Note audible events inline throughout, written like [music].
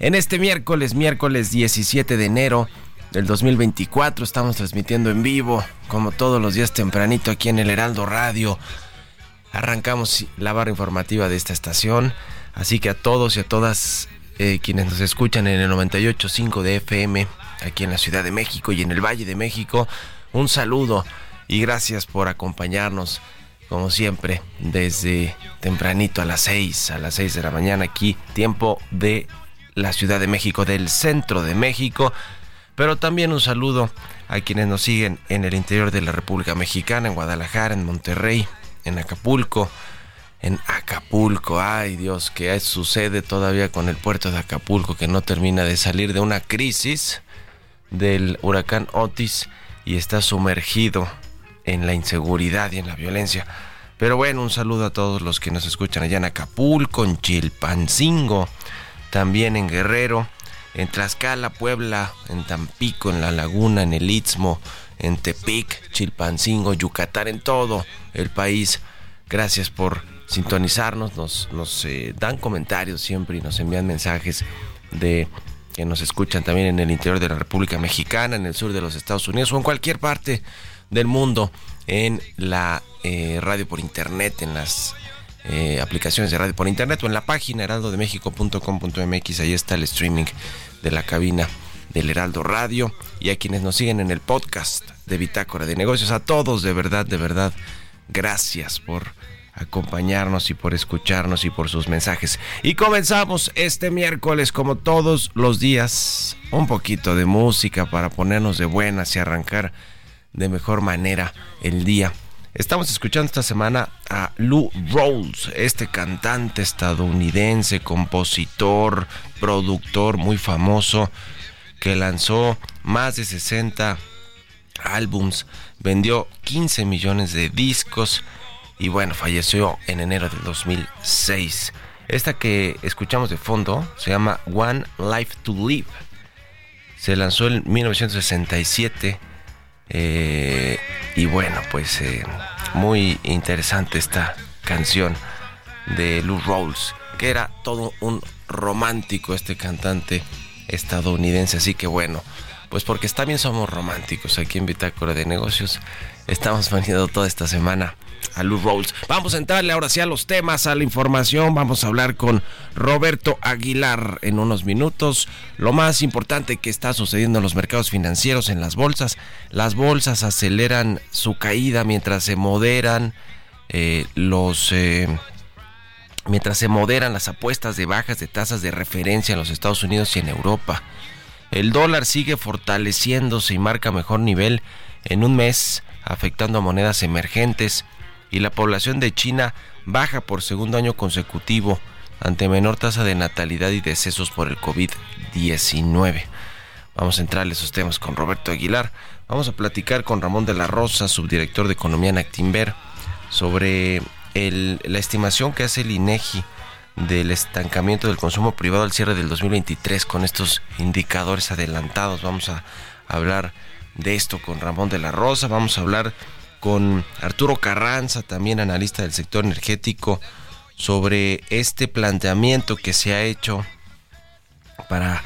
en este miércoles, miércoles 17 de enero del 2024. Estamos transmitiendo en vivo, como todos los días tempranito aquí en el Heraldo Radio. Arrancamos la barra informativa de esta estación. Así que a todos y a todas eh, quienes nos escuchan en el 98.5 de FM, aquí en la Ciudad de México y en el Valle de México, un saludo y gracias por acompañarnos, como siempre, desde tempranito a las 6, a las 6 de la mañana, aquí, tiempo de la Ciudad de México, del centro de México. Pero también un saludo a quienes nos siguen en el interior de la República Mexicana, en Guadalajara, en Monterrey, en Acapulco, en Acapulco. Ay Dios, ¿qué sucede todavía con el puerto de Acapulco que no termina de salir de una crisis del huracán Otis y está sumergido en la inseguridad y en la violencia. Pero bueno, un saludo a todos los que nos escuchan allá en Acapulco, en Chilpancingo, también en Guerrero, en Tlaxcala, Puebla, en Tampico, en La Laguna, en el Istmo, en Tepic, Chilpancingo, Yucatán, en todo el país. Gracias por sintonizarnos, nos, eh, dan comentarios siempre y nos envían mensajes de que nos escuchan también en el interior de la República Mexicana, en el sur de los Estados Unidos o en cualquier parte del mundo en la eh, radio por internet, en las eh, aplicaciones de radio por internet o en la página heraldodemexico.com.mx. Ahí está el streaming de la cabina del Heraldo Radio y a quienes nos siguen en el podcast de Bitácora de Negocios. A todos, de verdad, de verdad, gracias por acompañarnos y por escucharnos y por sus mensajes. Y comenzamos este miércoles, como todos los días, un poquito de música para ponernos de buenas y arrancar de mejor manera el día. Estamos escuchando esta semana a Lou Rawls, este cantante estadounidense, compositor, productor muy famoso, que lanzó más de 60 álbums, vendió 15 millones de discos y bueno, falleció en enero del 2006. Esta que escuchamos de fondo se llama One Life to Live. Se lanzó en 1967 eh, y bueno, pues eh, muy interesante esta canción de Lou Rawls, que era todo un romántico este cantante estadounidense. Así que bueno, pues porque también somos románticos aquí en Bitácora de Negocios. Estamos [laughs] veniendo toda esta semana a Lou Rawls. Vamos a entrarle ahora sí a los temas, a la información. Vamos a hablar con Roberto Aguilar en unos minutos. Lo más importante que está sucediendo en los mercados financieros, en las bolsas. Las bolsas aceleran su caída mientras se moderan eh, los... Eh, mientras se moderan las apuestas de bajas de tasas de referencia en los Estados Unidos y en Europa. El dólar sigue fortaleciéndose y marca mejor nivel en un mes, afectando a monedas emergentes, y la población de China baja por segundo año consecutivo ante menor tasa de natalidad y decesos por el COVID-19. Vamos a entrar a esos temas con Roberto Aguilar. Vamos a platicar con Ramón de la Rosa, subdirector de Economía en Actimber, sobre la estimación que hace el INEGI del estancamiento del consumo privado al cierre del 2023 con estos indicadores adelantados. Vamos a hablar de esto con Ramón de la Rosa, vamos a hablar con Arturo Carranza, también analista del sector energético, sobre este planteamiento que se ha hecho para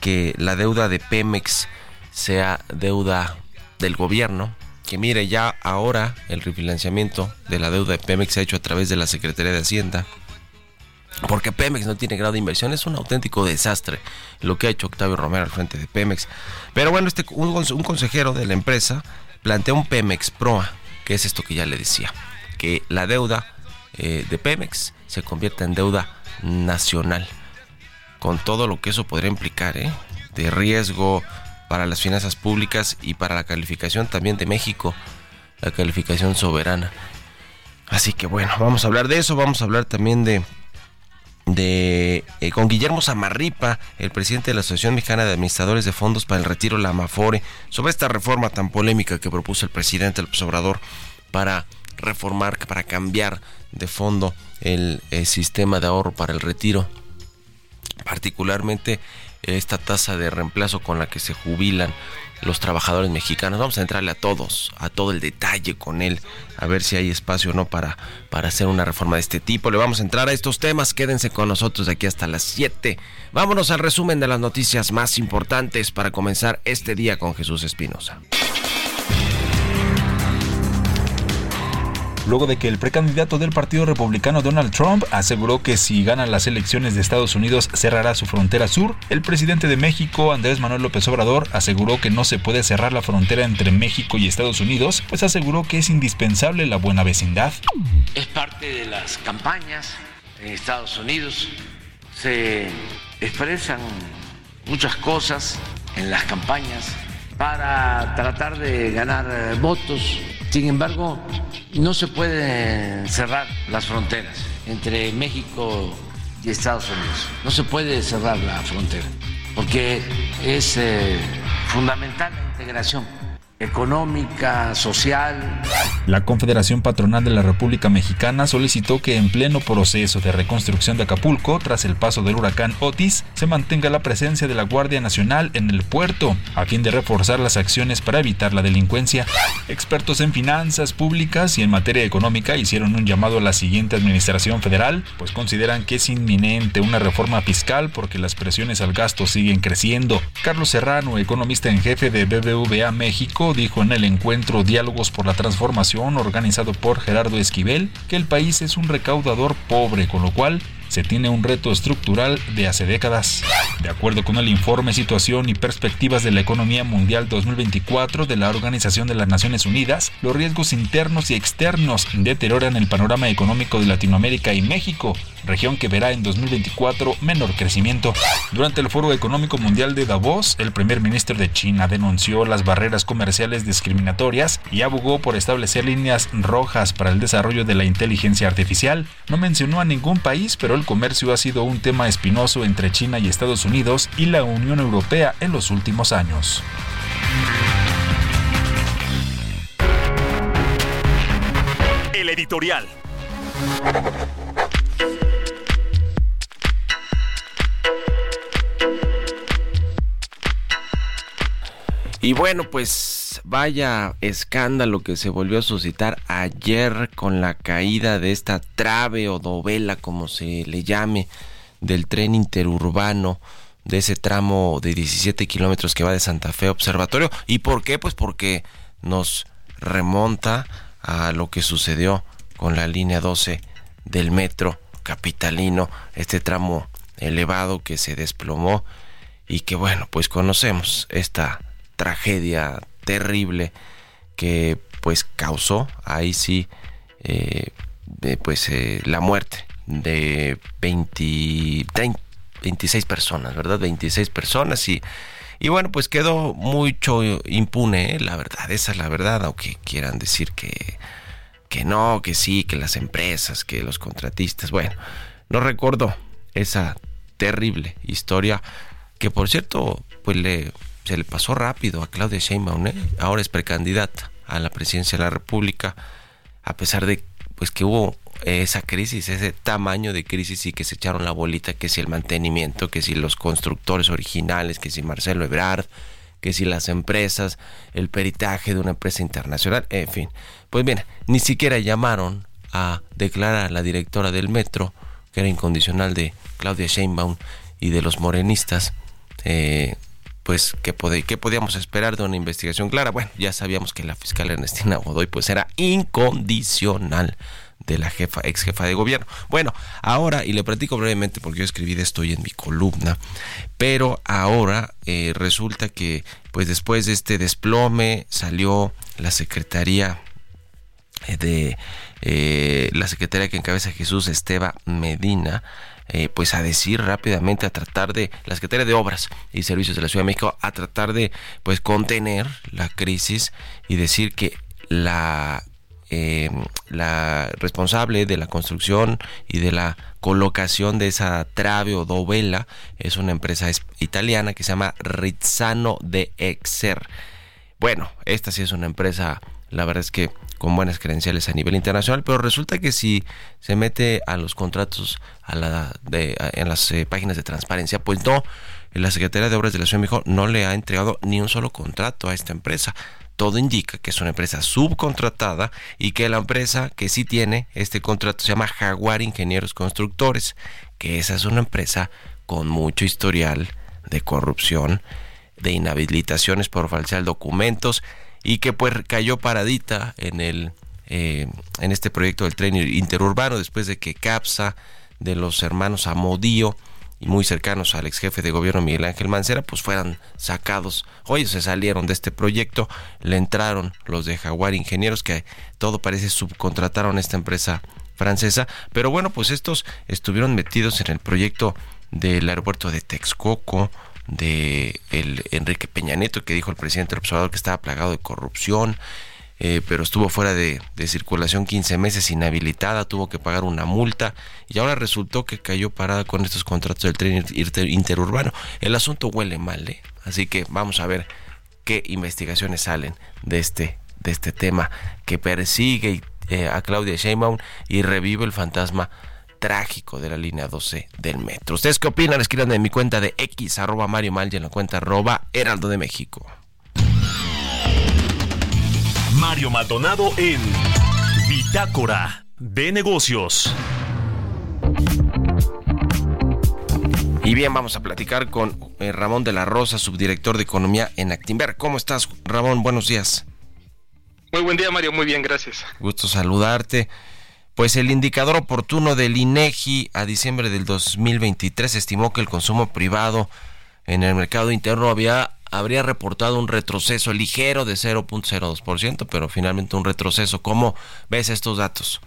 que la deuda de Pemex sea deuda del gobierno, que mire ya ahora el refinanciamiento de la deuda de Pemex se ha hecho a través de la Secretaría de Hacienda porque Pemex no tiene grado de inversión. Es un auténtico desastre lo que ha hecho Octavio Romero al frente de Pemex. Pero bueno, este, un, consejero de la empresa plantea un Pemex Proa, que es esto que ya le decía, que la deuda eh, de Pemex se convierta en deuda nacional, con todo lo que eso podría implicar, ¿eh? de riesgo para las finanzas públicas y para la calificación también de México, la calificación soberana. Así que bueno, vamos a hablar de eso, vamos a hablar también de de eh, con Guillermo Zamarripa, el presidente de la Asociación Mexicana de Administradores de Fondos para el Retiro, la Amafore, sobre esta reforma tan polémica que propuso el presidente López Obrador para reformar, para cambiar de fondo el, el sistema de ahorro para el retiro, particularmente esta tasa de reemplazo con la que se jubilan los trabajadores mexicanos. Vamos a entrarle a todos, a todo el detalle con él, a ver si hay espacio o no para, para hacer una reforma de este tipo. Le vamos a entrar a estos temas, quédense con nosotros de aquí hasta las 7. Vámonos al resumen de las noticias más importantes para comenzar este día con Jesús Espinosa. Luego de que el precandidato del Partido Republicano Donald Trump aseguró que si gana las elecciones de Estados Unidos cerrará su frontera sur, el presidente de México, Andrés Manuel López Obrador, aseguró que no se puede cerrar la frontera entre México y Estados Unidos, pues aseguró que es indispensable la buena vecindad. Es parte de las campañas en Estados Unidos, se expresan muchas cosas en las campañas para tratar de ganar votos sin embargo, no se pueden cerrar las fronteras entre México y Estados Unidos. No se puede cerrar la frontera porque es eh, fundamental la integración económica, social. La Confederación Patronal de la República Mexicana solicitó que en pleno proceso de reconstrucción de Acapulco, tras el paso del huracán Otis, se mantenga la presencia de la Guardia Nacional en el puerto, a fin de reforzar las acciones para evitar la delincuencia. Expertos en finanzas públicas y en materia económica hicieron un llamado a la siguiente administración federal, pues consideran que es inminente una reforma fiscal porque las presiones al gasto siguen creciendo. Carlos Serrano, economista en jefe de BBVA México, dijo en el encuentro Diálogos por la Transformación organizado por Gerardo Esquivel que el país es un recaudador pobre, con lo cual se tiene un reto estructural de hace décadas. De acuerdo con el informe Situación y Perspectivas de la Economía Mundial 2024 de la Organización de las Naciones Unidas, los riesgos internos y externos deterioran el panorama económico de Latinoamérica y México, región que verá en 2024 menor crecimiento. Durante el Foro Económico Mundial de Davos, el primer ministro de China denunció las barreras comerciales discriminatorias y abogó por establecer líneas rojas para el desarrollo de la inteligencia artificial. No mencionó a ningún país, pero el comercio ha sido un tema espinoso entre China y Estados Unidos y la Unión Europea en los últimos años. El editorial. Y bueno, pues vaya escándalo que se volvió a suscitar ayer con la caída de esta trave o dovela, como se le llame, del tren interurbano de ese tramo de 17 kilómetros que va de Santa Fe Observatorio. ¿Y por qué? Pues porque nos remonta a lo que sucedió con la línea 12 del metro capitalino, este tramo elevado que se desplomó y que bueno, pues conocemos esta tragedia terrible que pues causó ahí sí eh, pues eh, la muerte de 20, 26 personas, ¿verdad? 26 personas y, y bueno, pues quedó mucho impune, ¿eh? la verdad, esa es la verdad, aunque quieran decir que, que no, que sí, que las empresas, que los contratistas, bueno, no recuerdo esa terrible historia que por cierto, pues le se le pasó rápido a Claudia Sheinbaum, ¿eh? ahora es precandidata a la presidencia de la República, a pesar de pues que hubo esa crisis, ese tamaño de crisis y que se echaron la bolita, que si el mantenimiento, que si los constructores originales, que si Marcelo Ebrard, que si las empresas, el peritaje de una empresa internacional, en fin. Pues bien, ni siquiera llamaron a declarar a la directora del metro, que era incondicional de Claudia Sheinbaum y de los morenistas, eh, pues ¿qué, ¿qué podíamos esperar de una investigación clara? Bueno, ya sabíamos que la fiscal Ernestina Godoy pues era incondicional de la jefa, ex jefa de gobierno. Bueno, ahora, y le platico brevemente porque yo escribí de esto hoy en mi columna, pero ahora eh, resulta que, pues después de este desplome, salió la Secretaría eh, de eh, la Secretaría que encabeza Jesús Esteba Medina, pues a decir rápidamente, a tratar de, la Secretaría de Obras y Servicios de la Ciudad de México, a tratar de pues contener la crisis y decir que la eh, la responsable de la construcción y de la colocación de esa trave o dovela es una empresa italiana que se llama Rizzano de Exer. Bueno, esta sí es una empresa, la verdad es que con buenas credenciales a nivel internacional, pero resulta que si se mete a los contratos a la de, en las eh, páginas de transparencia, pues no, la Secretaría de Obras de la Ciudad de no le ha entregado ni un solo contrato a esta empresa. Todo indica que es una empresa subcontratada y que la empresa que sí tiene este contrato se llama Jaguar Ingenieros Constructores, que esa es una empresa con mucho historial de corrupción, de inhabilitaciones por falsear documentos y que pues cayó paradita en el eh, en este proyecto del tren interurbano después de que CAPSA de los hermanos Amodío y muy cercanos al ex jefe de gobierno Miguel Ángel Mancera, pues fueran sacados. Hoy se salieron de este proyecto, le entraron los de Jaguar Ingenieros, que todo parece subcontrataron a esta empresa francesa, pero bueno, pues estos estuvieron metidos en el proyecto del aeropuerto de Texcoco, de el Enrique Peña Nieto, que dijo el presidente del observador que estaba plagado de corrupción, eh, pero estuvo fuera de, circulación 15 meses inhabilitada, tuvo que pagar una multa y ahora resultó que cayó parada con estos contratos del tren interurbano. El asunto huele mal, ¿eh? así que vamos a ver qué investigaciones salen de este, de este tema que persigue eh, a Claudia Sheinbaum y revive el fantasma trágico de la línea 12 del metro. ¿Ustedes qué opinan? Escriban en mi cuenta de X, arroba Mario Mal y en la cuenta arroba Heraldo de México. Mario Maldonado en Bitácora de Negocios. Y bien, vamos a platicar con eh, Ramón de la Rosa, subdirector de Economía en Actimber. ¿Cómo estás, Ramón? Buenos días. Muy buen día, Mario. Muy bien, gracias. Gusto saludarte. Pues el indicador oportuno del INEGI a diciembre del 2023 estimó que el consumo privado en el mercado interno había habría reportado un retroceso ligero de 0.02%, pero finalmente un retroceso. ¿Cómo ves estos datos?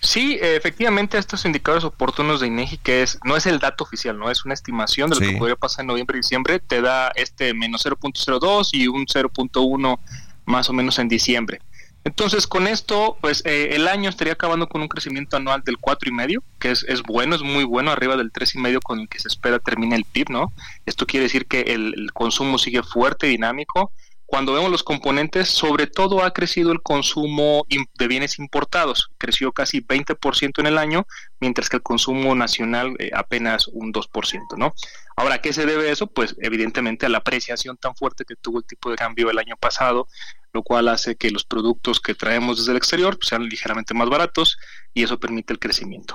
Sí, efectivamente estos indicadores oportunos de INEGI, que es no es el dato oficial, no es una estimación de lo que podría pasar en noviembre y diciembre, te da este menos 0.02 y un 0.1 más o menos en diciembre. Entonces, con esto, pues eh, el año estaría acabando con un crecimiento anual del cuatro y medio, que es, es bueno, es muy bueno, arriba del tres y medio con el que se espera termine el PIB, ¿no? Esto quiere decir que el, consumo sigue fuerte, dinámico. Cuando vemos los componentes, sobre todo ha crecido el consumo de bienes importados, creció casi 20% en el año, mientras que el consumo nacional eh, apenas un 2%, ¿no? Ahora, ¿a qué se debe eso? Pues evidentemente a la apreciación tan fuerte que tuvo el tipo de cambio el año pasado, lo cual hace que los productos que traemos desde el exterior pues, sean ligeramente más baratos y eso permite el crecimiento.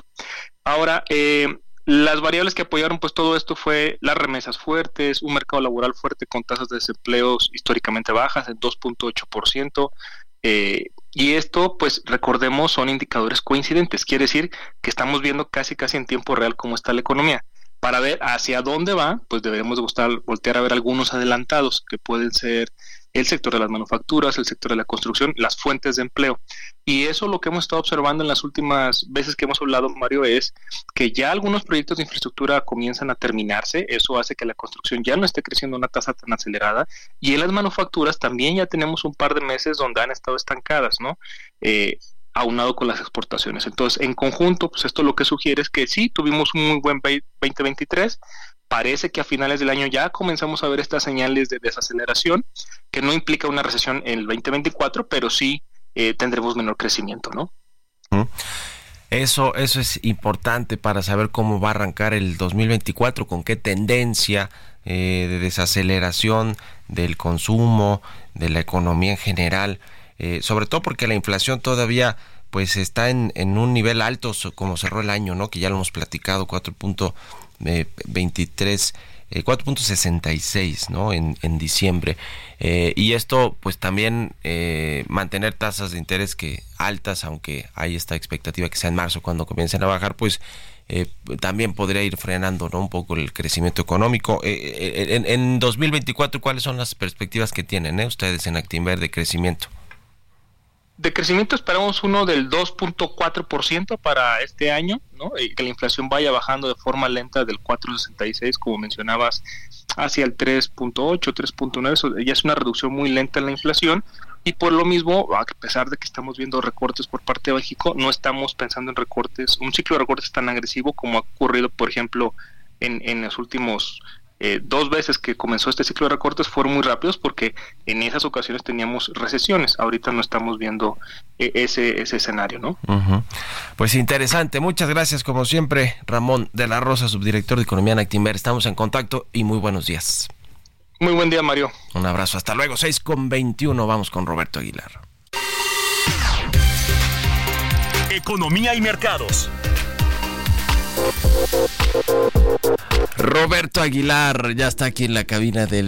Ahora, eh, las variables que apoyaron pues todo esto fue las remesas fuertes, un mercado laboral fuerte con tasas de desempleo históricamente bajas, en 2.8%, eh, y esto, pues recordemos, son indicadores coincidentes, quiere decir que estamos viendo casi casi en tiempo real cómo está la economía. Para ver hacia dónde va, pues debemos voltear a ver algunos adelantados que pueden ser el sector de las manufacturas, el sector de la construcción, las fuentes de empleo. Y eso lo que hemos estado observando en las últimas veces que hemos hablado, Mario, es que ya algunos proyectos de infraestructura comienzan a terminarse. Eso hace que la construcción ya no esté creciendo a una tasa tan acelerada. Y en las manufacturas también ya tenemos un par de meses donde han estado estancadas, ¿no? Eh, aunado con las exportaciones. Entonces, en conjunto, pues esto lo que sugiere es que sí, tuvimos un muy buen 2023, parece que a finales del año ya comenzamos a ver estas señales de desaceleración, que no implica una recesión en el 2024, pero sí eh, tendremos menor crecimiento, ¿no? Eso, eso es importante para saber cómo va a arrancar el 2024, con qué tendencia eh, de desaceleración del consumo, de la economía en general, eh, sobre todo porque la inflación todavía pues está en, en un nivel alto como cerró el año, ¿no? Que ya lo hemos platicado, 4.23 4.66 ¿no? en, en diciembre. y esto, pues también mantener tasas de interés que altas, aunque hay esta expectativa que sea en marzo cuando comiencen a bajar, pues eh, también podría ir frenando un poco el crecimiento económico. Eh, eh, en, en, 2024, ¿cuáles son las perspectivas que tienen ustedes en Actinver de crecimiento? De crecimiento esperamos uno del 2.4% para este año, ¿no? Y que la inflación vaya bajando de forma lenta del 4.66, como mencionabas, hacia el 3.8, 3.9. Eso ya es una reducción muy lenta en la inflación y por lo mismo, a pesar de que estamos viendo recortes por parte de México, no estamos pensando en recortes, un ciclo de recortes tan agresivo como ha ocurrido, por ejemplo, en, en los últimos eh, dos veces que comenzó este ciclo de recortes fueron muy rápidos porque en esas ocasiones teníamos recesiones. Ahorita no estamos viendo eh, ese, ese escenario, ¿no? Pues interesante. Muchas gracias, como siempre, Ramón de la Rosa, subdirector de Economía en Actimber. Estamos en contacto y muy buenos días. Muy buen día, Mario. Un abrazo. Hasta luego. 6 con 21. Vamos con Roberto Aguilar. Economía y mercados. Roberto Aguilar ya está aquí en la cabina del,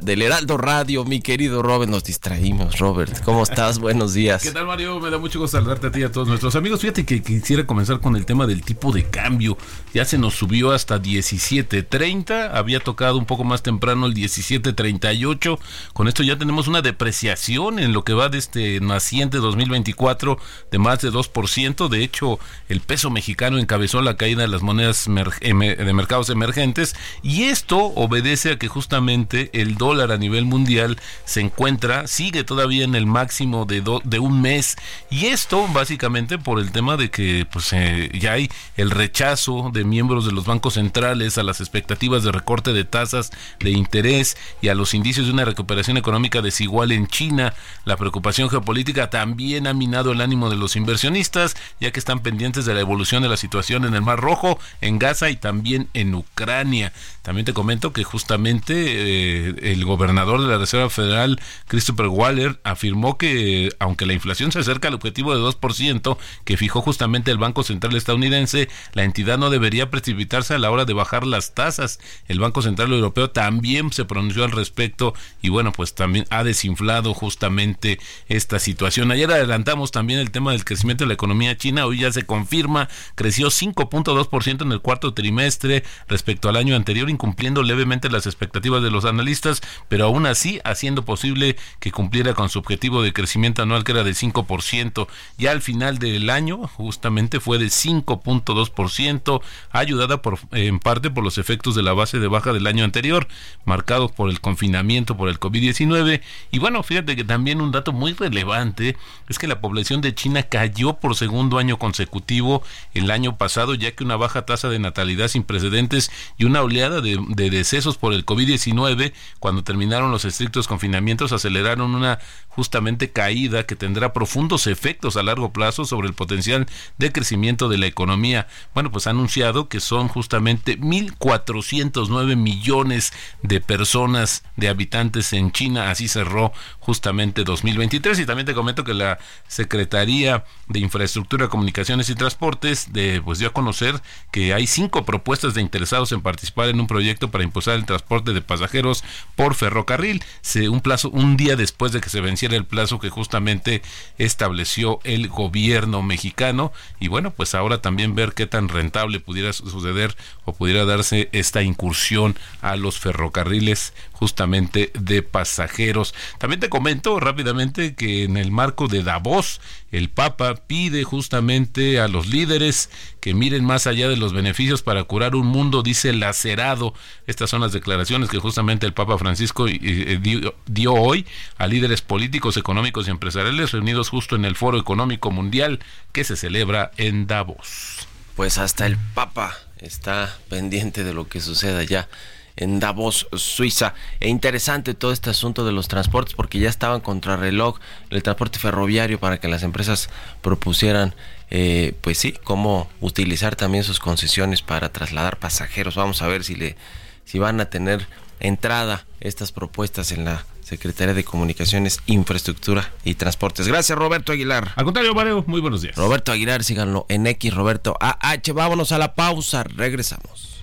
del Heraldo Radio. Mi querido Robert, nos distraímos. Robert, ¿cómo estás? Buenos días. ¿Qué tal, Mario? Me da mucho gusto saludarte a ti y a todos nuestros amigos. Fíjate que quisiera comenzar con el tema del tipo de cambio. Ya se nos subió hasta 17.30. Había tocado un poco más temprano el 17.38. Con esto ya tenemos una depreciación en lo que va de este naciente 2024 de más de 2%. De hecho, el peso mexicano encabezó la caída de las monedas de mercados emergentes y esto obedece a que justamente el dólar a nivel mundial se encuentra, sigue todavía en el máximo de, de un mes y esto básicamente por el tema de que pues eh, ya hay el rechazo de miembros de los bancos centrales a las expectativas de recorte de tasas de interés y a los indicios de una recuperación económica desigual en China. La preocupación geopolítica también ha minado el ánimo de los inversionistas, ya que están pendientes de la evolución de la situación en el Mar Rojo, en Gaza y también en Ucrania. Ucrania. También te comento que justamente eh, el gobernador de la Reserva Federal, Christopher Waller, afirmó que aunque la inflación se acerca al objetivo de 2% que fijó justamente el Banco Central estadounidense, la entidad no debería precipitarse a la hora de bajar las tasas. El Banco Central Europeo también se pronunció al respecto y bueno, pues también ha desinflado justamente esta situación. Ayer adelantamos también el tema del crecimiento de la economía china, hoy ya se confirma, creció 5.2% en el cuarto trimestre respecto al año anterior, incumpliendo levemente las expectativas de los analistas, pero aún así haciendo posible que cumpliera con su objetivo de crecimiento anual que era de 5%. Ya al final del año justamente fue de 5.2%, ayudada por, en parte por los efectos de la base de baja del año anterior, marcados por el confinamiento por el COVID-19. Y bueno, fíjate que también un dato muy relevante es que la población de China cayó por segundo año consecutivo el año pasado, ya que una baja tasa de natalidad sin precedentes y una oleada de, decesos por el COVID-19 cuando terminaron los estrictos confinamientos aceleraron una justamente caída que tendrá profundos efectos a largo plazo sobre el potencial de crecimiento de la economía. Bueno, pues ha anunciado que son justamente 1.409 millones de personas, de habitantes en China, así cerró justamente 2023 y también te comento que la Secretaría de Infraestructura, Comunicaciones y Transportes de, pues dio a conocer que hay cinco propuestas de interesados en participar en un proyecto para impulsar el transporte de pasajeros por ferrocarril, un plazo un día después de que se venciera el plazo que justamente estableció el gobierno mexicano. Y bueno, pues ahora también ver qué tan rentable pudiera suceder o pudiera darse esta incursión a los ferrocarriles justamente de pasajeros. También te comento rápidamente que en el marco de Davos, el Papa pide justamente a los líderes que miren más allá de los beneficios para curar un mundo, dice lacerado. Estas son las declaraciones que justamente el Papa Francisco eh, dio, hoy a líderes políticos, económicos y empresariales reunidos justo en el Foro Económico Mundial que se celebra en Davos. Pues hasta el Papa está pendiente de lo que suceda allá en Davos, Suiza. E interesante todo este asunto de los transportes porque ya estaban contrarreloj el transporte ferroviario para que las empresas propusieran, eh, pues sí, cómo utilizar también sus concesiones para trasladar pasajeros. Vamos a ver si le, si van a tener entrada estas propuestas en la Secretaría de Comunicaciones, Infraestructura y Transportes. Gracias, Roberto Aguilar. Al contrario, Mario, muy buenos días. Roberto Aguilar, síganlo en X, Roberto AH. Vámonos a la pausa, regresamos.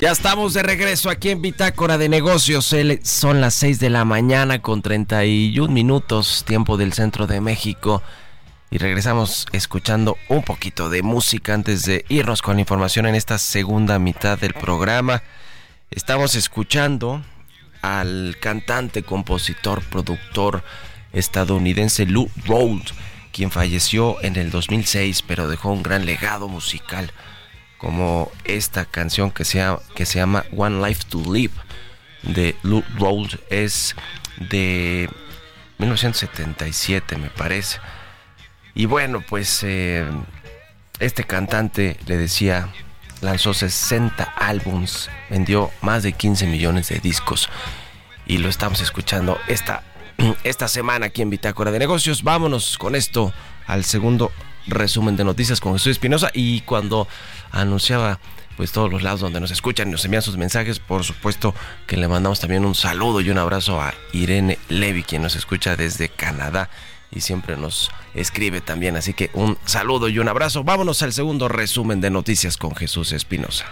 Ya estamos de regreso aquí en Bitácora de Negocios. Son las 6 de la mañana con 31 minutos, tiempo del centro de México. Y regresamos escuchando un poquito de música antes de irnos con la información en esta segunda mitad del programa. Estamos escuchando al cantante, compositor, productor estadounidense Lou Rawls, quien falleció en el 2006, pero dejó un gran legado musical como esta canción que se, llama, que se llama One Life to Live de Lou Rawls. Es de 1977 me parece. Y bueno pues eh, este cantante le decía lanzó 60 álbums vendió más de 15 millones de discos. Y lo estamos escuchando esta, [clears throat] esta semana aquí en Bitácora de Negocios. Vámonos con esto al segundo resumen de noticias con Jesús Espinosa y cuando anunciaba pues todos los lados donde nos escuchan y nos envían sus mensajes, por supuesto que le mandamos también un saludo y un abrazo a Irene Levy, quien nos escucha desde Canadá y siempre nos escribe también, así que un saludo y un abrazo. Vámonos al segundo resumen de noticias con Jesús Espinosa.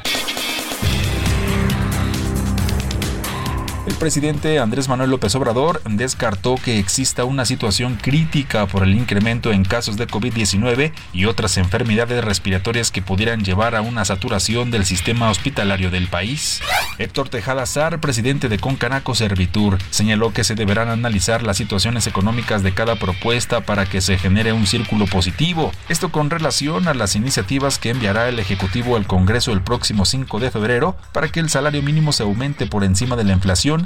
Presidente Andrés Manuel López Obrador descartó que exista una situación crítica por el incremento en casos de COVID-19 y otras enfermedades respiratorias que pudieran llevar a una saturación del sistema hospitalario del país. Héctor Tejada Sar, presidente de Concanaco Servitur, señaló que se deberán analizar las situaciones económicas de cada propuesta para que se genere un círculo positivo. Esto con relación a las iniciativas que enviará el Ejecutivo al Congreso el próximo 5 de febrero para que el salario mínimo se aumente por encima de la inflación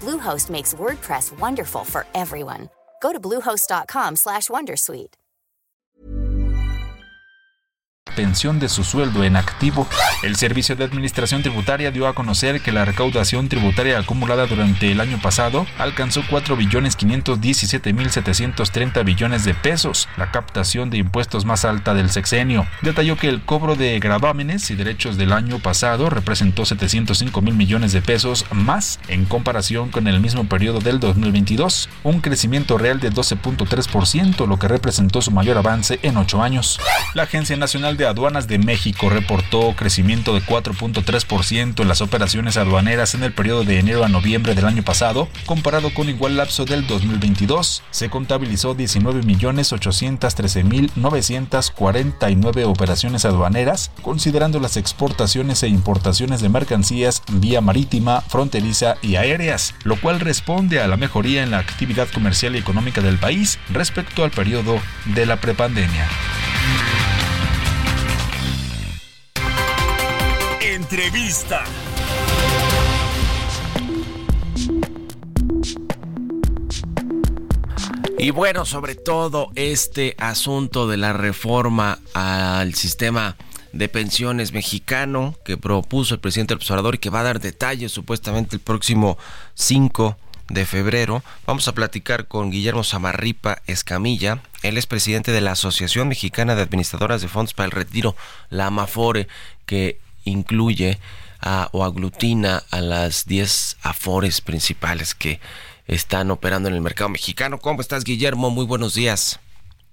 Bluehost makes WordPress wonderful for everyone. Go to bluehost.com/wondersuite. pensión de su sueldo en activo. El Servicio de Administración Tributaria dio a conocer que la recaudación tributaria acumulada durante el año pasado alcanzó 4 billones 517 mil 730 billones de pesos, la captación de impuestos más alta del sexenio. Detalló que el cobro de gravámenes y derechos del año pasado representó 705 mil millones de pesos más en comparación con el mismo periodo del 2022, un crecimiento real de 12.3%, lo que representó su mayor avance en ocho años. La Agencia Nacional de Aduanas de México reportó crecimiento de 4.3% en las operaciones aduaneras en el periodo de enero a noviembre del año pasado, comparado con igual lapso del 2022. Se contabilizó 19.813.949 operaciones aduaneras, considerando las exportaciones e importaciones de mercancías vía marítima, fronteriza y aéreas, lo cual responde a la mejoría en la actividad comercial y económica del país respecto al periodo de la prepandemia. Entrevista. Y bueno, sobre todo este asunto de la reforma al sistema de pensiones mexicano que propuso el presidente del observador y que va a dar detalles supuestamente el próximo 5 de febrero. Vamos a platicar con Guillermo Samarripa Escamilla. Él es presidente de la Asociación Mexicana de Administradoras de Fondos para el Retiro, la AMAFORE, que incluye o aglutina a las 10 afores principales que están operando en el mercado mexicano. ¿Cómo estás, Guillermo? Muy buenos días.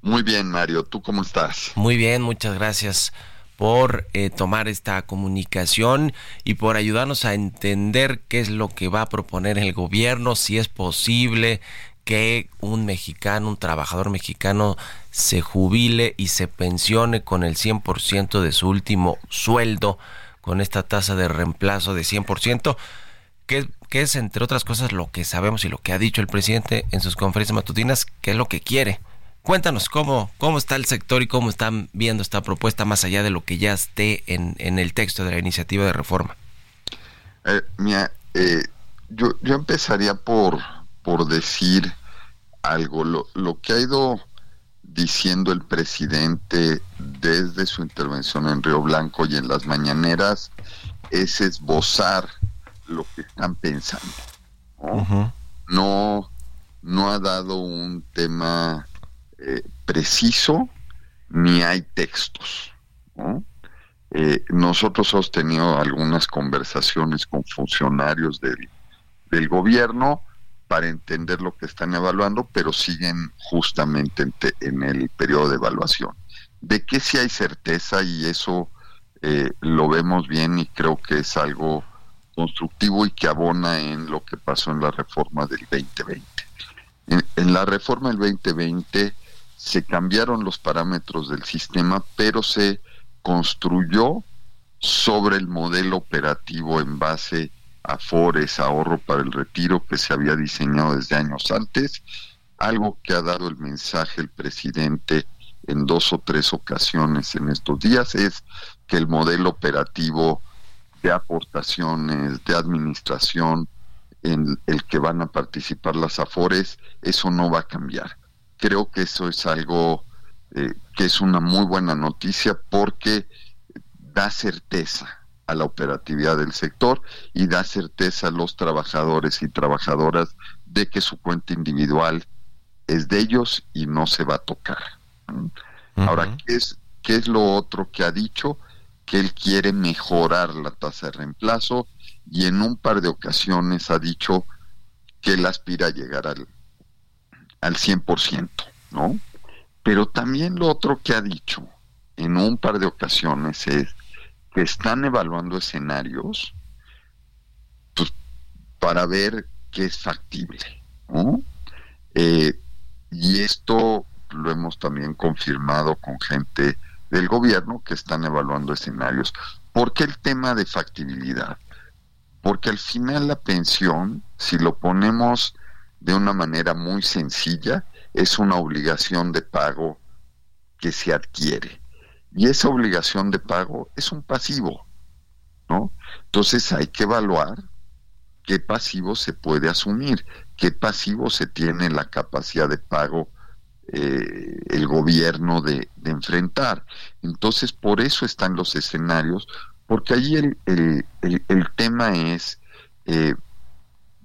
Muy bien, Mario. ¿Tú cómo estás? Muy bien, muchas gracias por eh, tomar esta comunicación y por ayudarnos a entender qué es lo que va a proponer el gobierno, si es posible que un mexicano, un trabajador mexicano se jubile y se pensione con el 100% de su último sueldo con esta tasa de reemplazo de 100%, que, que es entre otras cosas lo que sabemos y lo que ha dicho el presidente en sus conferencias matutinas, que es lo que quiere, Cuéntanos cómo, cómo está el sector y cómo están viendo esta propuesta más allá de lo que ya esté en, el texto de la iniciativa de reforma. Eh, mira, eh, yo, yo empezaría por, por decir algo. Lo, lo que ha ido diciendo el presidente desde su intervención en Río Blanco y en las mañaneras es esbozar lo que están pensando. No, no, ha dado un tema eh, preciso ni hay textos. Eh, nosotros hemos tenido algunas conversaciones con funcionarios del, del gobierno para entender lo que están evaluando, pero siguen justamente en, el periodo de evaluación. De que si hay certeza y eso eh, lo vemos bien y creo que es algo constructivo y que abona en lo que pasó en la reforma del 2020. En, en la reforma del 2020 se cambiaron los parámetros del sistema, pero se construyó sobre el modelo operativo en base Afores, ahorro para el retiro que se había diseñado desde años antes, algo que ha dado el mensaje el presidente en dos o tres ocasiones en estos días es que el modelo operativo de aportaciones, de administración, en el que van a participar las AFORES, eso no va a cambiar. Creo que eso es algo eh, que es una muy buena noticia porque da certeza a la operatividad del sector y da certeza a los trabajadores y trabajadoras de que su cuenta individual es de ellos y no se va a tocar. Ahora, ¿qué es, ¿qué es lo otro que ha dicho? Que él quiere mejorar la tasa de reemplazo y en un par de ocasiones ha dicho que él aspira a llegar al, al 100%, ¿no? Pero también lo otro que ha dicho en un par de ocasiones es están evaluando escenarios pues, para ver qué es factible. Eh, y esto lo hemos también confirmado con gente del gobierno que están evaluando escenarios. ¿Por qué el tema de factibilidad? Porque al final la pensión, si lo ponemos de una manera muy sencilla, es una obligación de pago que se adquiere y esa obligación de pago es un pasivo, ¿no? Entonces hay que evaluar qué pasivo se puede asumir, qué pasivo se tiene la capacidad de pago eh, el gobierno de, enfrentar. Entonces, por eso están los escenarios, porque allí el, el, tema es, eh,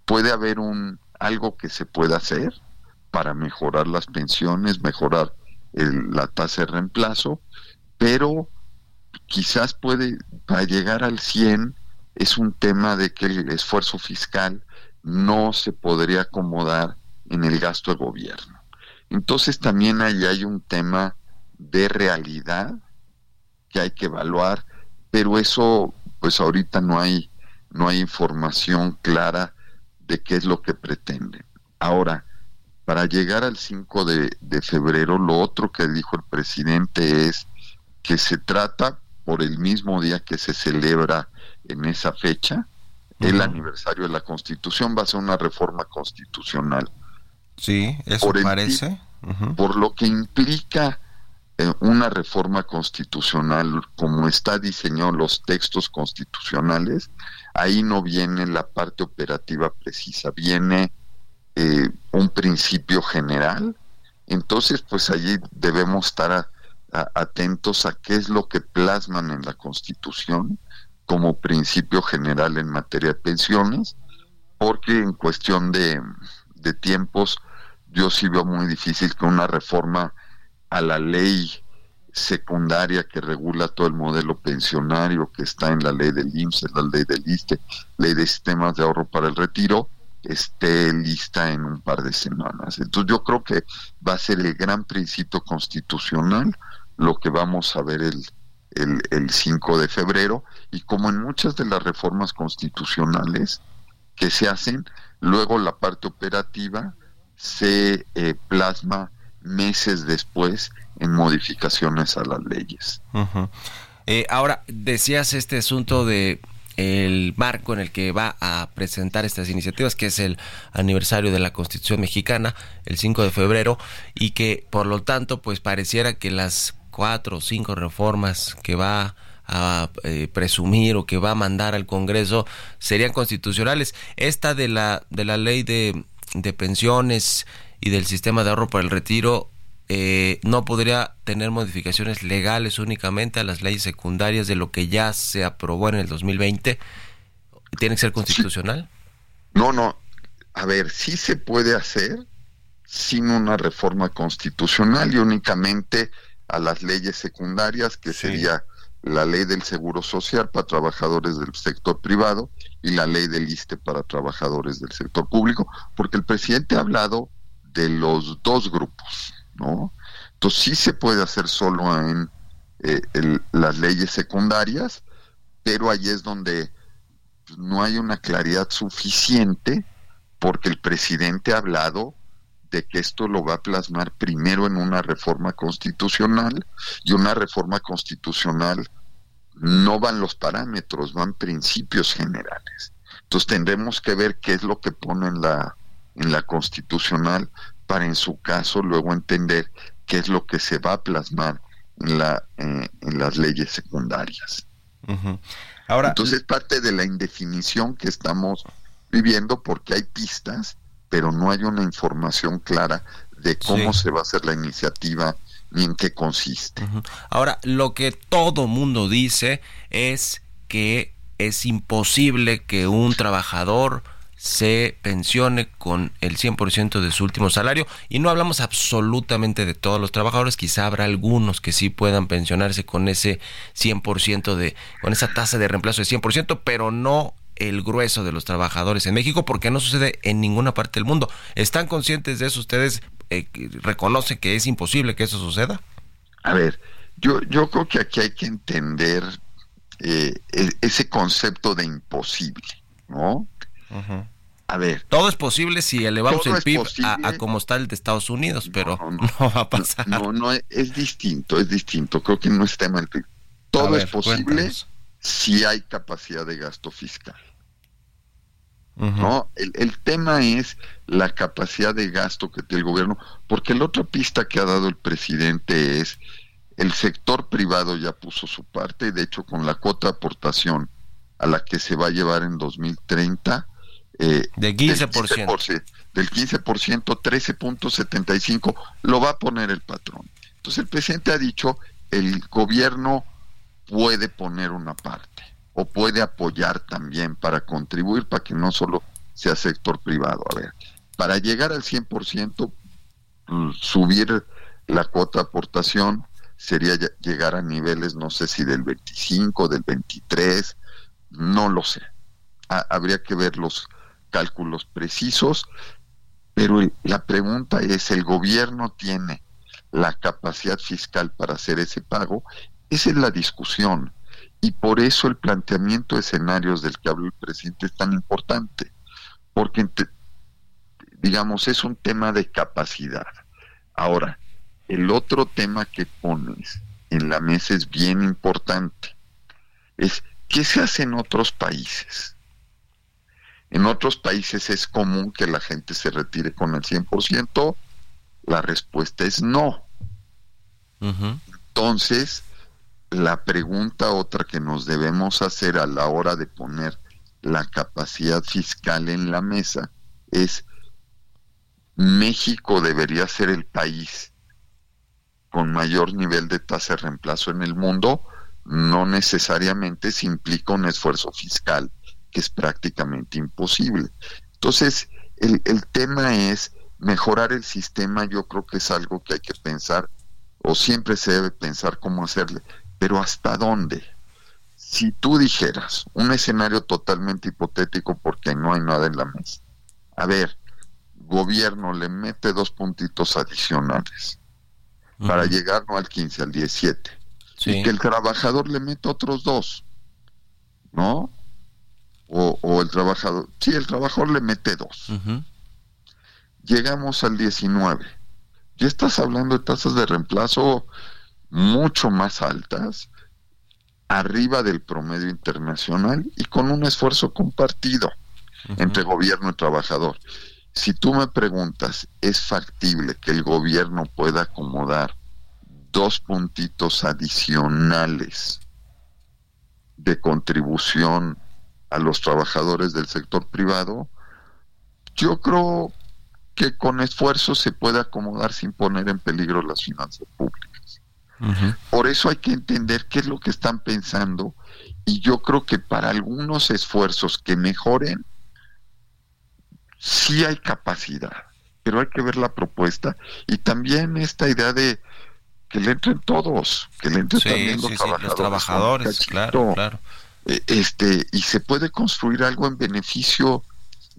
puede haber un algo que se pueda hacer para mejorar las pensiones, mejorar la tasa de reemplazo, pero quizás puede, para llegar al 100, es un tema de que el esfuerzo fiscal no se podría acomodar en el gasto del gobierno. Entonces también ahí hay un tema de realidad que hay que evaluar, pero eso pues ahorita no hay no hay información clara de qué es lo que pretenden. Ahora, para llegar al 5 de, de febrero, lo otro que dijo el presidente es que se trata por el mismo día que se celebra en esa fecha el aniversario de la Constitución, va a ser una reforma constitucional. Sí, eso parece. Por lo que implica eh, una reforma constitucional, como está diseñado los textos constitucionales, ahí no viene la parte operativa precisa, viene eh, un principio general. Entonces, pues allí debemos estar a, atentos a qué es lo que plasman en la Constitución como principio general en materia de pensiones, porque en cuestión de, de tiempos yo sí veo muy difícil que una reforma a la ley secundaria que regula todo el modelo pensionario que está en la ley del IMSS, la ley del ISTE, ley de sistemas de ahorro para el retiro, esté lista en un par de semanas. Entonces yo creo que va a ser el gran principio constitucional lo que vamos a ver el, el, 5 de febrero y como en muchas de las reformas constitucionales que se hacen, luego la parte operativa se eh, plasma meses después en modificaciones a las leyes. Eh, ahora, decías este asunto de el marco en el que va a presentar estas iniciativas, que es el aniversario de la Constitución mexicana, el 5 de febrero, y que por lo tanto, pues pareciera que las cuatro o cinco reformas que va a eh, presumir o que va a mandar al Congreso serían constitucionales. Esta de la de la ley de, de pensiones y del sistema de ahorro para el retiro eh, no podría tener modificaciones legales únicamente a las leyes secundarias de lo que ya se aprobó en el 2020? ¿Tiene que ser constitucional? No, no. A ver, sí se puede hacer sin una reforma constitucional y únicamente a las leyes secundarias, que sería la ley del Seguro Social para trabajadores del sector privado y la ley del ISTE para trabajadores del sector público, porque el presidente ha hablado de los dos grupos. ¿no? Entonces sí se puede hacer solo en eh, las leyes secundarias, pero ahí es donde pues, no hay una claridad suficiente porque el presidente ha hablado de que esto lo va a plasmar primero en una reforma constitucional y una reforma constitucional no van los parámetros, van principios generales. Entonces tendremos que ver qué es lo que pone en la en la constitucional para en su caso luego entender qué es lo que se va a plasmar en, la, eh, en las leyes secundarias. Ahora, Entonces parte de la indefinición que estamos viviendo porque hay pistas, pero no hay una información clara de cómo se va a hacer la iniciativa ni en qué consiste. Ahora, lo que todo mundo dice es que es imposible que un trabajador se pensione con el 100% de su último salario y no hablamos absolutamente de todos los trabajadores, quizá habrá algunos que sí puedan pensionarse con ese 100% de con esa tasa de reemplazo de 100%, pero no el grueso de los trabajadores en México porque no sucede en ninguna parte del mundo. ¿Están conscientes de eso ustedes? Eh, ¿Reconocen que es imposible que eso suceda? A ver, yo, yo creo que aquí hay que entender eh, ese concepto de imposible, ¿no? A ver. Todo es posible si elevamos el PIB a, como está el de Estados Unidos, pero [laughs] no, va a pasar. No, no, es distinto, es distinto. Creo que no es tema del PIB. Todo es posible si hay capacidad de gasto fiscal. ¿No? El, el, tema es la capacidad de gasto que tiene el gobierno, porque la otra pista que ha dado el presidente es el sector privado ya puso su parte, de hecho con la cuota de aportación a la que se va a llevar en 2030, eh, de 15%. Del 15%, 13.75 lo va a poner el patrón. Entonces el presidente ha dicho, el gobierno puede poner una parte o puede apoyar también para contribuir para que no solo sea sector privado. A ver, para llegar al 100%, mm, subir la cuota de aportación sería llegar a niveles, no sé si del 25, del 23, no lo sé. habría que ver los cálculos precisos, pero la pregunta es, ¿el gobierno tiene la capacidad fiscal para hacer ese pago? Esa es la discusión. Y por eso el planteamiento de escenarios del que habló el presidente es tan importante, porque, digamos, es un tema de capacidad. Ahora, el otro tema que pones en la mesa es bien importante. Es, ¿qué se hace en otros países? En otros países es común que la gente se retire con el 100%. La respuesta es no. Entonces, la pregunta otra que nos debemos hacer a la hora de poner la capacidad fiscal en la mesa es, México debería ser el país con mayor nivel de tasa de reemplazo en el mundo, no necesariamente se implica un esfuerzo fiscal que es prácticamente imposible. Entonces, el, el tema es mejorar el sistema, yo creo que es algo que hay que pensar, o siempre se debe pensar cómo hacerle, pero ¿hasta dónde? Si tú dijeras un escenario totalmente hipotético porque no hay nada en la mesa, a ver, gobierno le mete dos puntitos adicionales para llegar no al 15, al 17, y que el trabajador le mete otros dos, ¿no? o, el trabajador, sí, el trabajador le mete dos. Llegamos al 19. Ya estás hablando de tasas de reemplazo mucho más altas. arriba del promedio internacional y con un esfuerzo compartido entre gobierno y trabajador. Si tú me preguntas, ¿es factible que el gobierno pueda acomodar dos puntitos adicionales de contribución a los trabajadores del sector privado? Yo creo que con esfuerzo se puede acomodar sin poner en peligro las finanzas públicas. Por eso hay que entender qué es lo que están pensando. Y yo creo que para algunos esfuerzos que mejoren, sí hay capacidad, pero hay que ver la propuesta. Y también esta idea de que le entren todos, que le entren también los, trabajadores, claro, claro. Eh, este y se puede construir algo en beneficio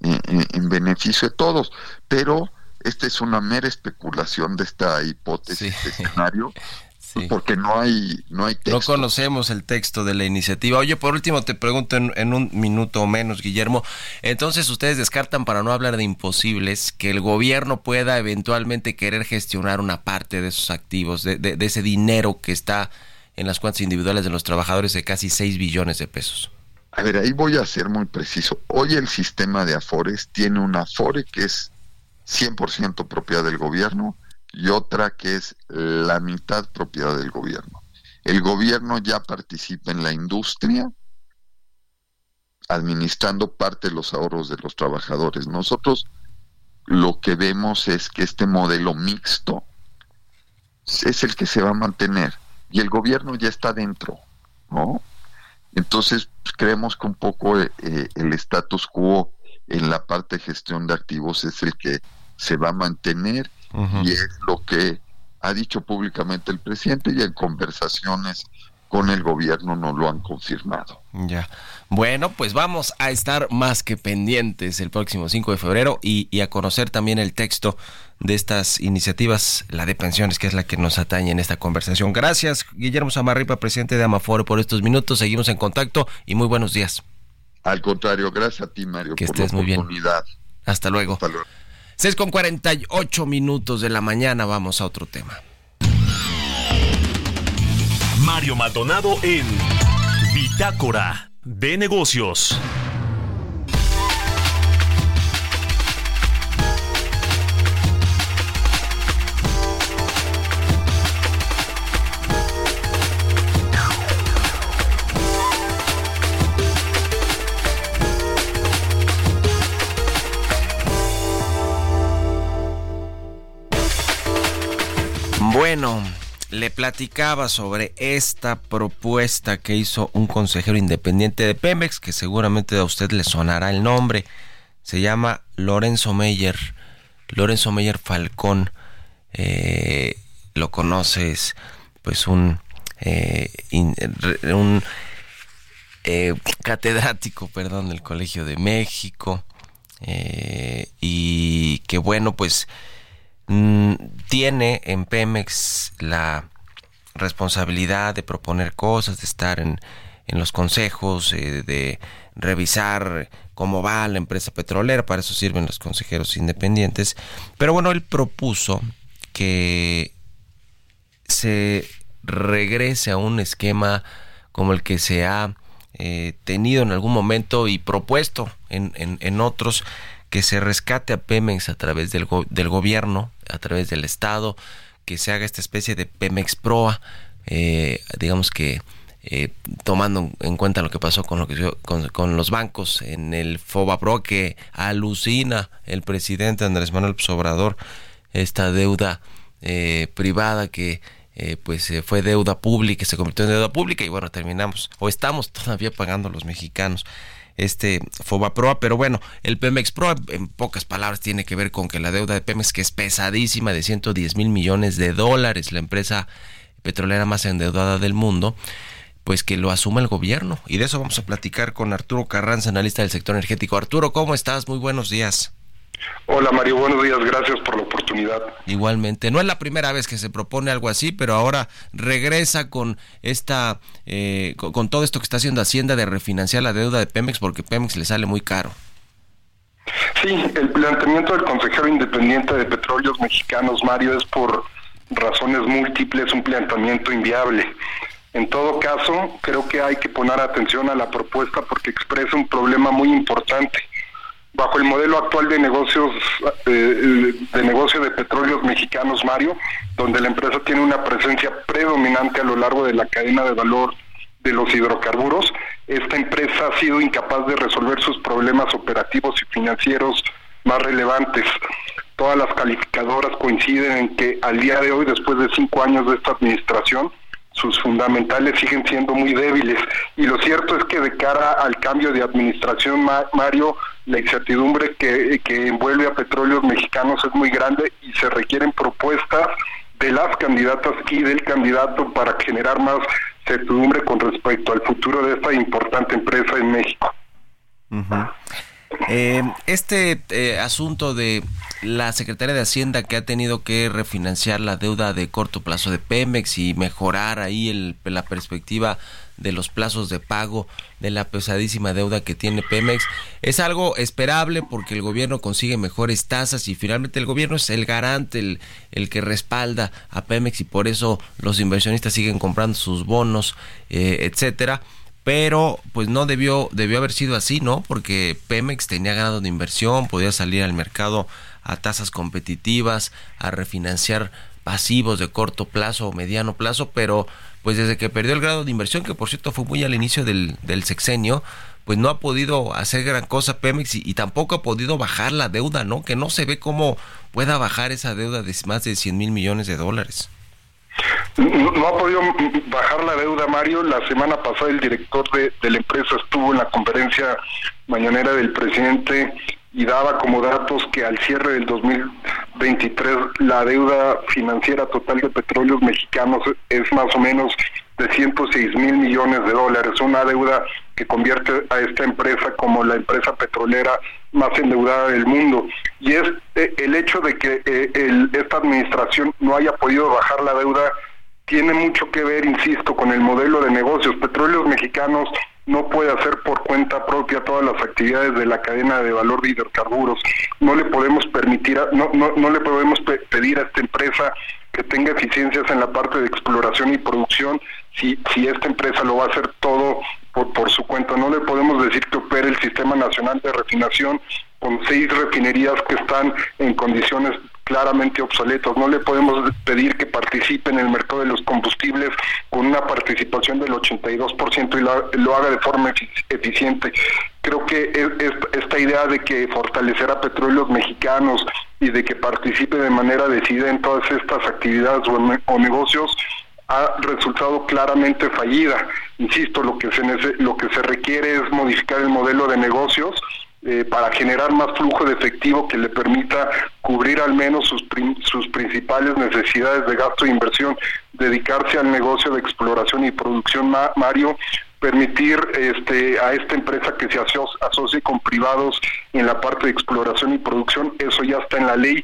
eh, eh, en beneficio de todos, pero esta es una mera especulación de esta hipótesis de escenario [laughs] porque no hay no hay No conocemos el texto de la iniciativa. Oye, por último te pregunto en, un minuto o menos, Guillermo. Entonces ustedes descartan, para no hablar de imposibles, que el gobierno pueda eventualmente querer gestionar una parte de esos activos, de, de, ese dinero que está en las cuentas individuales de los trabajadores de casi 6 billones de pesos. A ver, ahí voy a ser muy preciso. Hoy el sistema de Afores tiene una Afore que es 100% propiedad del gobierno y otra que es la mitad propiedad del gobierno. El gobierno ya participa en la industria administrando parte de los ahorros de los trabajadores. Nosotros lo que vemos es que este modelo mixto es el que se va a mantener y el gobierno ya está dentro, ¿no? Entonces pues, creemos que un poco eh, eh, el status quo en la parte de gestión de activos es el que se va a mantener y es lo que ha dicho públicamente el presidente y en conversaciones con el gobierno no lo han confirmado. Ya. Bueno, pues vamos a estar más que pendientes el próximo 5 de febrero y, a conocer también el texto de estas iniciativas, la de pensiones, que es la que nos atañe en esta conversación. Gracias, Guillermo Samarripa, presidente de Amafore, por estos minutos. Seguimos en contacto y muy buenos días. Al contrario, gracias a ti, Mario, que estés muy bien. Hasta luego. Hasta luego. 6 con 48 minutos de la mañana, vamos a otro tema. Mario Maldonado en Bitácora de Negocios. Platicaba sobre esta propuesta que hizo un consejero independiente de Pemex, que seguramente a usted le sonará el nombre. Se llama Lorenzo Meyer. Lorenzo Meyer Falcón. Eh, lo conoces, pues un, eh, un eh, catedrático, perdón, del Colegio de México. y que bueno, pues Mm, tiene en Pemex la responsabilidad de proponer cosas, de estar en, los consejos, eh, de revisar cómo va la empresa petrolera, para eso sirven los consejeros independientes. Pero bueno, él propuso que se regrese a un esquema como el que se ha eh, tenido en algún momento y propuesto en, en, en otros que se rescate a Pemex a través del, del gobierno, a través del Estado, que se haga esta especie de Pemex Proa, eh, digamos que eh, tomando en cuenta lo que pasó con, lo que, con, los bancos en el FOBAPRO, que alucina el presidente Andrés Manuel Obrador esta deuda eh, privada que pues fue deuda pública, se convirtió en deuda pública y bueno, terminamos o estamos todavía pagando los mexicanos este Fobaproa, pero bueno, el Pemex Pro en pocas palabras tiene que ver con que la deuda de Pemex que es pesadísima de 110 mil millones de dólares, la empresa petrolera más endeudada del mundo, pues que lo asuma el gobierno. Y de eso vamos a platicar con Arturo Carranza, analista del sector energético. Arturo, ¿cómo estás? Muy buenos días. Hola Mario, buenos días, gracias por la oportunidad. Igualmente, no es la primera vez que se propone algo así, pero ahora regresa con esta, eh, con, todo esto que está haciendo Hacienda de refinanciar la deuda de Pemex porque Pemex le sale muy caro. Sí, el planteamiento del consejero independiente de petróleos mexicanos, Mario, es por razones múltiples un planteamiento inviable. En todo caso, creo que hay que poner atención a la propuesta porque expresa un problema muy importante. Bajo el modelo actual de negocios eh, de negocio de petróleos mexicanos, Mario, donde la empresa tiene una presencia predominante a lo largo de la cadena de valor de los hidrocarburos, esta empresa ha sido incapaz de resolver sus problemas operativos y financieros más relevantes. Todas las calificadoras coinciden en que al día de hoy, después de cinco años de esta administración, sus fundamentales siguen siendo muy débiles. Y lo cierto es que de cara al cambio de administración, Mario, la incertidumbre que, que envuelve a petróleos mexicanos es muy grande y se requieren propuestas de las candidatas y del candidato para generar más certidumbre con respecto al futuro de esta importante empresa en México. Eh, este eh, asunto de la Secretaría de Hacienda que ha tenido que refinanciar la deuda de corto plazo de Pemex y mejorar ahí el, la perspectiva de los plazos de pago de la pesadísima deuda que tiene Pemex es algo esperable porque el gobierno consigue mejores tasas y finalmente el gobierno es el garante, el, el que respalda a Pemex y por eso los inversionistas siguen comprando sus bonos, eh, etcétera pero pues no debió debió haber sido así, ¿no? Porque Pemex tenía ganado de inversión, podía salir al mercado a tasas competitivas, a refinanciar pasivos de corto plazo o mediano plazo, pero pues desde que perdió el grado de inversión, que por cierto fue muy al inicio del, sexenio, pues no ha podido hacer gran cosa Pemex y, tampoco ha podido bajar la deuda, ¿no? Que no se ve cómo pueda bajar esa deuda de más de 100 mil millones de dólares. No, ha podido bajar la deuda, Mario. La semana pasada el director de, de la empresa estuvo en la conferencia mañanera del presidente y daba como datos que al cierre del 2023 la deuda financiera total de petróleos mexicanos es más o menos de 106 mil millones de dólares, una deuda que convierte a esta empresa como la empresa petrolera más endeudada del mundo. Y es eh, el hecho de que eh, esta administración no haya podido bajar la deuda tiene mucho que ver, insisto, con el modelo de negocios. Petróleos Mexicanos no puede hacer por cuenta propia todas las actividades de la cadena de valor de hidrocarburos. No le podemos permitir, no, no, no le podemos pedir a esta empresa que tenga eficiencias en la parte de exploración y producción si, si esta empresa lo va a hacer todo por, por su cuenta. No le podemos decir que opere el Sistema Nacional de Refinación con seis refinerías que están en condiciones claramente obsoletos. No le podemos pedir que participe en el mercado de los combustibles con una participación del 82% y lo, lo, haga de forma eficiente. Creo que esta idea de que fortalecer a petróleos mexicanos y de que participe de manera decidida en todas estas actividades o negocios ha resultado claramente fallida. Insisto, lo que se lo que se requiere es modificar el modelo de negocios eh, para generar más flujo de efectivo que le permita cubrir al menos sus, sus principales necesidades de gasto e inversión, dedicarse al negocio de exploración y producción, Mario, permitir este, a esta empresa que se asocie con privados en la parte de exploración y producción, eso ya está en la ley,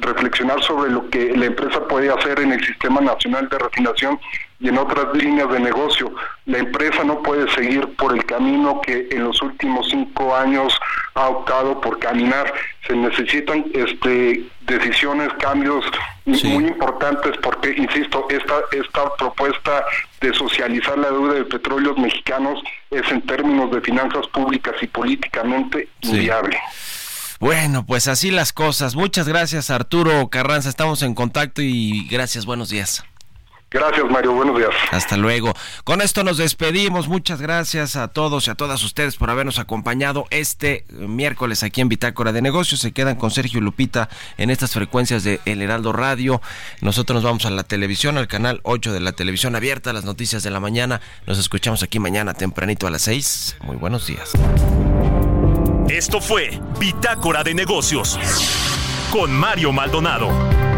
reflexionar sobre lo que la empresa puede hacer en el Sistema Nacional de Refinación y en otras líneas de negocio. La empresa no puede seguir por el camino que en los últimos cinco años ha optado por caminar. Se necesitan este, decisiones, cambios muy importantes porque, insisto, esta, esta propuesta de socializar la deuda de petróleos mexicanos es en términos de finanzas públicas y políticamente inviable. Bueno, pues así las cosas. Muchas gracias Arturo Carranza, estamos en contacto y gracias, buenos días. Gracias, Mario. Buenos días. Hasta luego. Con esto nos despedimos. Muchas gracias a todos y a todas ustedes por habernos acompañado este miércoles aquí en Bitácora de Negocios. Se quedan con Sergio Lupita en estas frecuencias de El Heraldo Radio. Nosotros nos vamos a la televisión, al canal 8 de la televisión abierta, las noticias de la mañana. Nos escuchamos aquí mañana tempranito a las 6. Muy buenos días. Esto fue Bitácora de Negocios con Mario Maldonado.